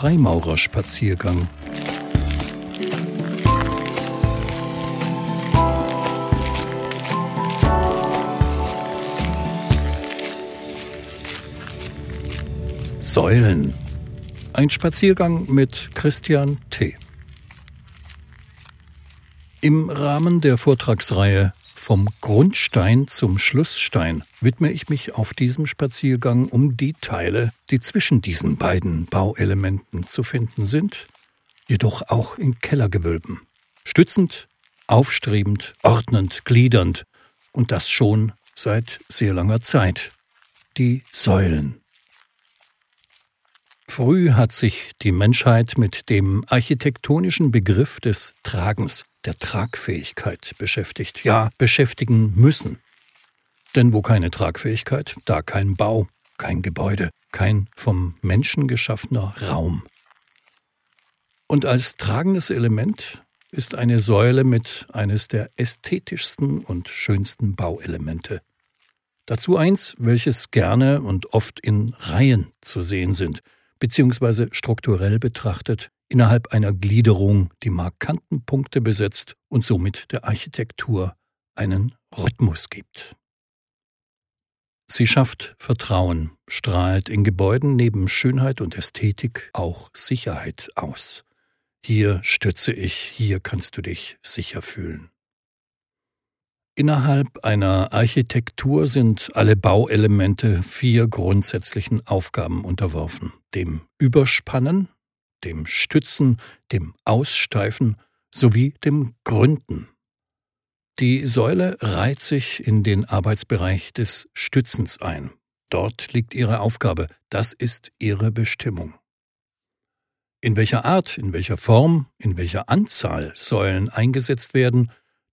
Freimaurerspaziergang. Säulen. Ein Spaziergang mit Christian T. Im Rahmen der Vortragsreihe Vom Grundstein zum Schlussstein widme ich mich auf diesem Spaziergang um die Teile, die zwischen diesen beiden Bauelementen zu finden sind, jedoch auch in Kellergewölben. Stützend, aufstrebend, ordnend, gliedernd und das schon seit sehr langer Zeit. Die Säulen. Früh hat sich die Menschheit mit dem architektonischen Begriff des Tragens, der Tragfähigkeit beschäftigt, ja beschäftigen müssen. Denn wo keine Tragfähigkeit, da kein Bau, kein Gebäude, kein vom Menschen geschaffener Raum. Und als tragendes Element ist eine Säule mit eines der ästhetischsten und schönsten Bauelemente. Dazu eins, welches gerne und oft in Reihen zu sehen sind – beziehungsweise strukturell betrachtet innerhalb einer Gliederung die markanten Punkte besetzt und somit der Architektur einen Rhythmus gibt. Sie schafft Vertrauen, strahlt in Gebäuden neben Schönheit und Ästhetik auch Sicherheit aus. Hier stütze ich, hier kannst du dich sicher fühlen. Innerhalb einer Architektur sind alle Bauelemente vier grundsätzlichen Aufgaben unterworfen. Dem Überspannen, dem Stützen, dem Aussteifen sowie dem Gründen. Die Säule reiht sich in den Arbeitsbereich des Stützens ein. Dort liegt ihre Aufgabe, das ist ihre Bestimmung. In welcher Art, in welcher Form, in welcher Anzahl Säulen eingesetzt werden,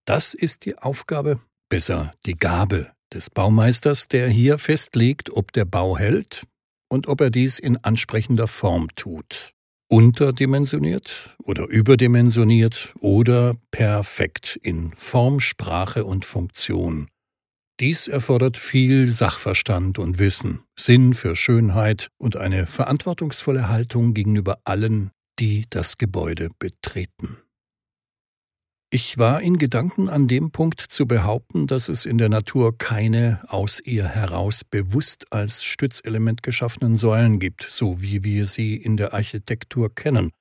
das ist die Aufgabe, besser die Gabe des Baumeisters, der hier festlegt, ob der Bau hält und ob er dies in ansprechender Form tut. Unterdimensioniert oder überdimensioniert oder perfekt in Form, Sprache und Funktion. Dies erfordert viel Sachverstand und Wissen, Sinn für Schönheit und eine verantwortungsvolle Haltung gegenüber allen, die das Gebäude betreten. Ich war in Gedanken an dem Punkt zu behaupten, dass es in der Natur keine aus ihr heraus bewusst als Stützelement geschaffenen Säulen gibt, so wie wir sie in der Architektur kennen,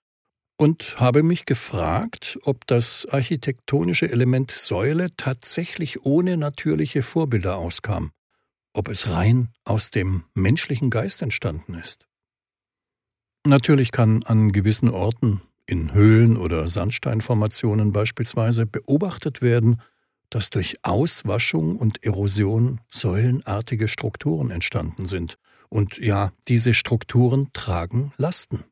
und habe mich gefragt, ob das architektonische Element Säule tatsächlich ohne natürliche Vorbilder auskam, ob es rein aus dem menschlichen Geist entstanden ist. Natürlich kann an gewissen Orten in Höhlen oder Sandsteinformationen beispielsweise beobachtet werden, dass durch Auswaschung und Erosion säulenartige Strukturen entstanden sind. Und ja, diese Strukturen tragen Lasten.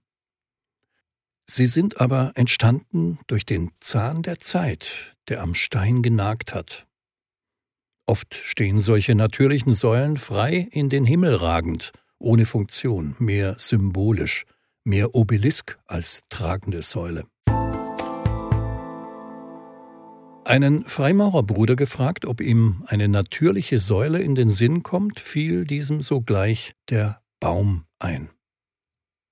Sie sind aber entstanden durch den Zahn der Zeit, der am Stein genagt hat. Oft stehen solche natürlichen Säulen frei in den Himmel ragend, ohne Funktion, mehr symbolisch, mehr Obelisk als tragende Säule. Einen Freimaurerbruder gefragt, ob ihm eine natürliche Säule in den Sinn kommt, fiel diesem sogleich der Baum ein.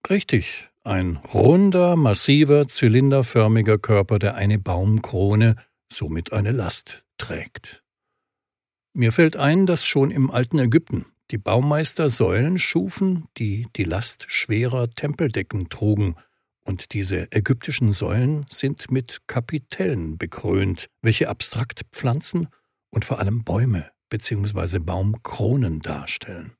Richtig, ein runder, massiver, zylinderförmiger Körper, der eine Baumkrone, somit eine Last trägt. Mir fällt ein, dass schon im alten Ägypten die Baumeister Säulen schufen, die die Last schwerer Tempeldecken trugen, und diese ägyptischen Säulen sind mit Kapitellen bekrönt, welche abstrakt Pflanzen und vor allem Bäume bzw. Baumkronen darstellen.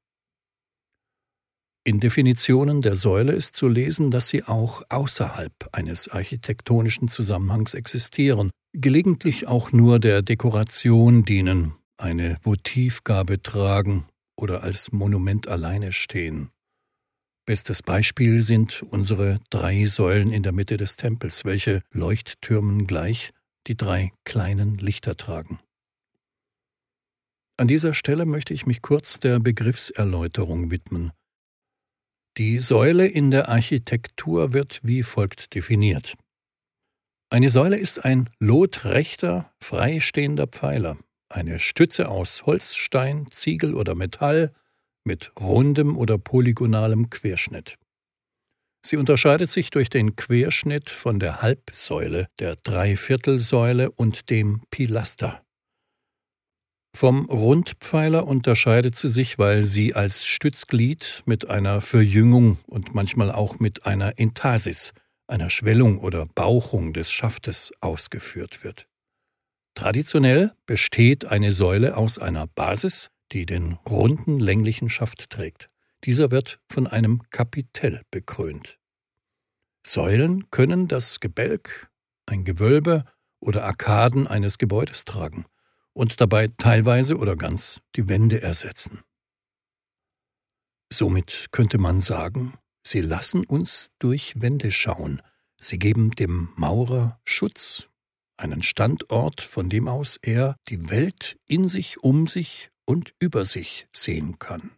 In Definitionen der Säule ist zu lesen, dass sie auch außerhalb eines architektonischen Zusammenhangs existieren, gelegentlich auch nur der Dekoration dienen, eine Votivgabe tragen oder als Monument alleine stehen. Bestes Beispiel sind unsere drei Säulen in der Mitte des Tempels, welche Leuchttürmen gleich die drei kleinen Lichter tragen. An dieser Stelle möchte ich mich kurz der Begriffserläuterung widmen. Die Säule in der Architektur wird wie folgt definiert. Eine Säule ist ein lotrechter, freistehender Pfeiler, eine Stütze aus Holz, Stein, Ziegel oder Metall mit rundem oder polygonalem Querschnitt. Sie unterscheidet sich durch den Querschnitt von der Halbsäule, der Dreiviertelsäule und dem Pilaster. Vom Rundpfeiler unterscheidet sie sich, weil sie als Stützglied mit einer Verjüngung und manchmal auch mit einer Entasis, einer Schwellung oder Bauchung des Schaftes ausgeführt wird. Traditionell besteht eine Säule aus einer Basis, die den runden länglichen Schaft trägt. Dieser wird von einem Kapitell bekrönt. Säulen können das Gebälk, ein Gewölbe oder Arkaden eines Gebäudes tragen und dabei teilweise oder ganz die Wände ersetzen. Somit könnte man sagen, sie lassen uns durch Wände schauen, sie geben dem Maurer Schutz, einen Standort, von dem aus er die Welt in sich, um sich und über sich sehen kann.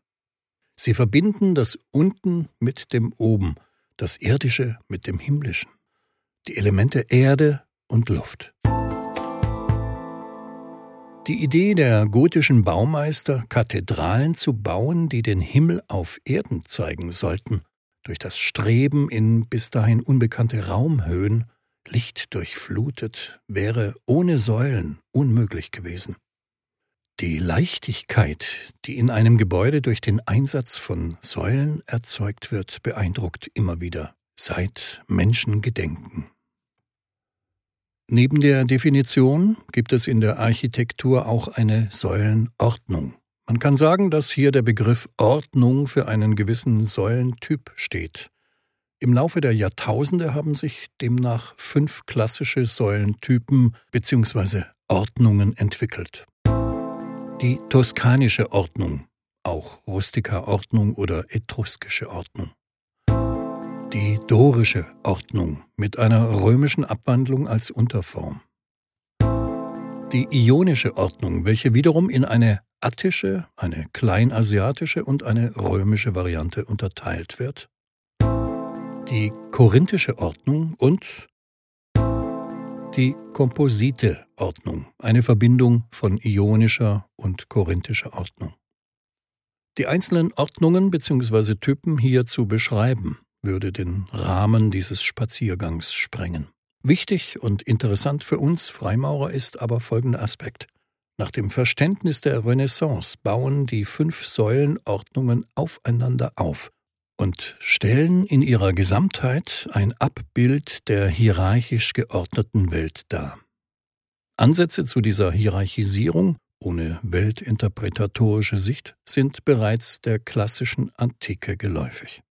Sie verbinden das Unten mit dem Oben, das Irdische mit dem Himmlischen, die Elemente Erde und Luft. Die Idee der gotischen Baumeister, Kathedralen zu bauen, die den Himmel auf Erden zeigen sollten, durch das Streben in bis dahin unbekannte Raumhöhen, lichtdurchflutet, wäre ohne Säulen unmöglich gewesen. Die Leichtigkeit, die in einem Gebäude durch den Einsatz von Säulen erzeugt wird, beeindruckt immer wieder, seit Menschen gedenken. Neben der Definition gibt es in der Architektur auch eine Säulenordnung. Man kann sagen, dass hier der Begriff Ordnung für einen gewissen Säulentyp steht. Im Laufe der Jahrtausende haben sich demnach fünf klassische Säulentypen bzw. Ordnungen entwickelt. Die toskanische Ordnung, auch Rustika-Ordnung oder etruskische Ordnung. Die dorische Ordnung mit einer römischen Abwandlung als Unterform. Die ionische Ordnung, welche wiederum in eine attische, eine kleinasiatische und eine römische Variante unterteilt wird. Die korinthische Ordnung und die Komposite-Ordnung, eine Verbindung von ionischer und korinthischer Ordnung. Die einzelnen Ordnungen bzw. Typen hier zu beschreiben, würde den Rahmen dieses Spaziergangs sprengen. Wichtig und interessant für uns Freimaurer ist aber folgender Aspekt. Nach dem Verständnis der Renaissance bauen die fünf Säulenordnungen aufeinander auf und stellen in ihrer Gesamtheit ein Abbild der hierarchisch geordneten Welt dar. Ansätze zu dieser Hierarchisierung ohne weltinterpretatorische Sicht sind bereits der klassischen Antike geläufig.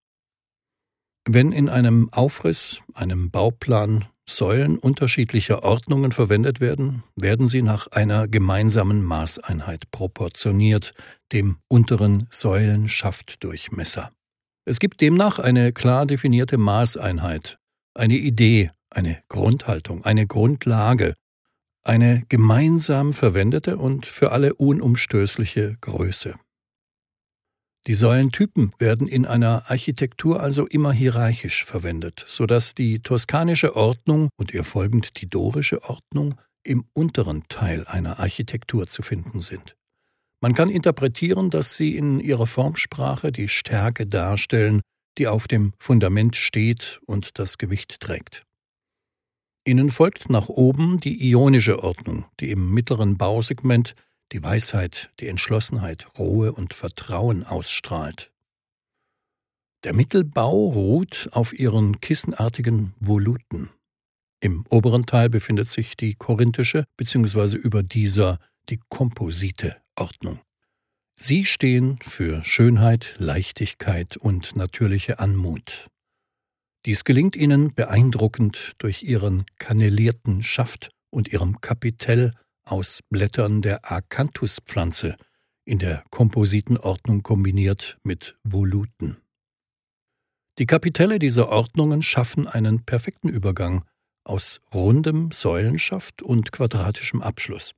Wenn in einem Aufriss, einem Bauplan Säulen unterschiedlicher Ordnungen verwendet werden, werden sie nach einer gemeinsamen Maßeinheit proportioniert, dem unteren Säulenschaftdurchmesser. Es gibt demnach eine klar definierte Maßeinheit, eine Idee, eine Grundhaltung, eine Grundlage, eine gemeinsam verwendete und für alle unumstößliche Größe. Die Säulentypen werden in einer Architektur also immer hierarchisch verwendet, so dass die toskanische Ordnung und ihr folgend die dorische Ordnung im unteren Teil einer Architektur zu finden sind. Man kann interpretieren, dass sie in ihrer Formsprache die Stärke darstellen, die auf dem Fundament steht und das Gewicht trägt. Ihnen folgt nach oben die ionische Ordnung, die im mittleren Bausegment die Weisheit, die Entschlossenheit, Ruhe und Vertrauen ausstrahlt. Der Mittelbau ruht auf ihren kissenartigen Voluten. Im oberen Teil befindet sich die korinthische bzw. über dieser die komposite Ordnung. Sie stehen für Schönheit, Leichtigkeit und natürliche Anmut. Dies gelingt ihnen beeindruckend durch ihren kannelierten Schaft und ihrem Kapitell aus Blättern der Acanthus-Pflanze, in der Kompositenordnung kombiniert mit Voluten. Die Kapitelle dieser Ordnungen schaffen einen perfekten Übergang aus rundem Säulenschaft und quadratischem Abschluss.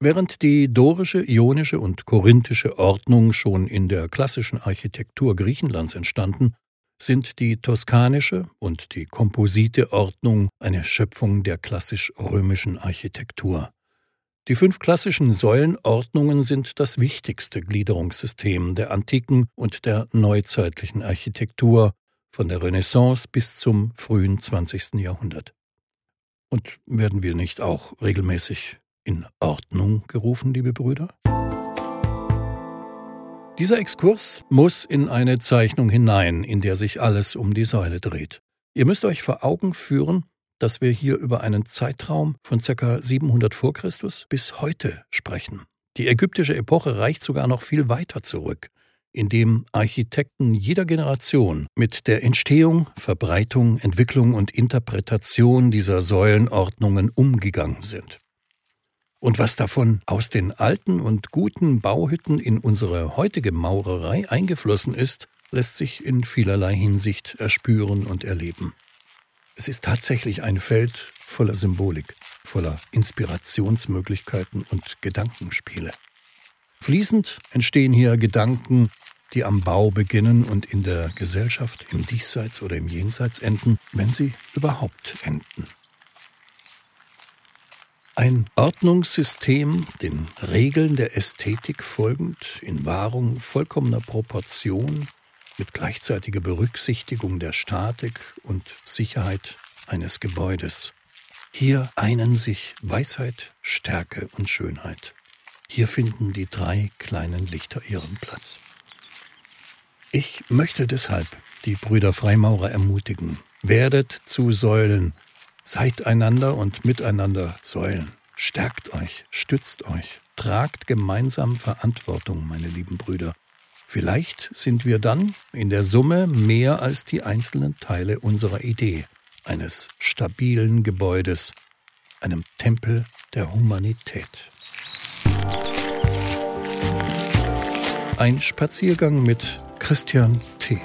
Während die dorische, ionische und korinthische Ordnung schon in der klassischen Architektur Griechenlands entstanden, sind die toskanische und die komposite Ordnung eine Schöpfung der klassisch-römischen Architektur. Die fünf klassischen Säulenordnungen sind das wichtigste Gliederungssystem der antiken und der neuzeitlichen Architektur von der Renaissance bis zum frühen 20. Jahrhundert. Und werden wir nicht auch regelmäßig in Ordnung gerufen, liebe Brüder? Dieser Exkurs muss in eine Zeichnung hinein, in der sich alles um die Säule dreht. Ihr müsst euch vor Augen führen, dass wir hier über einen Zeitraum von ca. 700 vor Christus bis heute sprechen. Die ägyptische Epoche reicht sogar noch viel weiter zurück, indem Architekten jeder Generation mit der Entstehung, Verbreitung, Entwicklung und Interpretation dieser Säulenordnungen umgegangen sind. Und was davon aus den alten und guten Bauhütten in unsere heutige Maurerei eingeflossen ist, lässt sich in vielerlei Hinsicht erspüren und erleben. Es ist tatsächlich ein Feld voller Symbolik, voller Inspirationsmöglichkeiten und Gedankenspiele. Fließend entstehen hier Gedanken, die am Bau beginnen und in der Gesellschaft im Diesseits oder im Jenseits enden, wenn sie überhaupt enden. Ein Ordnungssystem, den Regeln der Ästhetik folgend, in Wahrung vollkommener Proportion, mit gleichzeitiger Berücksichtigung der Statik und Sicherheit eines Gebäudes. Hier einen sich Weisheit, Stärke und Schönheit. Hier finden die drei kleinen Lichter ihren Platz. Ich möchte deshalb die Brüder Freimaurer ermutigen, werdet zu Säulen, Seid einander und miteinander Säulen. Stärkt euch, stützt euch, tragt gemeinsam Verantwortung, meine lieben Brüder. Vielleicht sind wir dann in der Summe mehr als die einzelnen Teile unserer Idee, eines stabilen Gebäudes, einem Tempel der Humanität. Ein Spaziergang mit Christian T.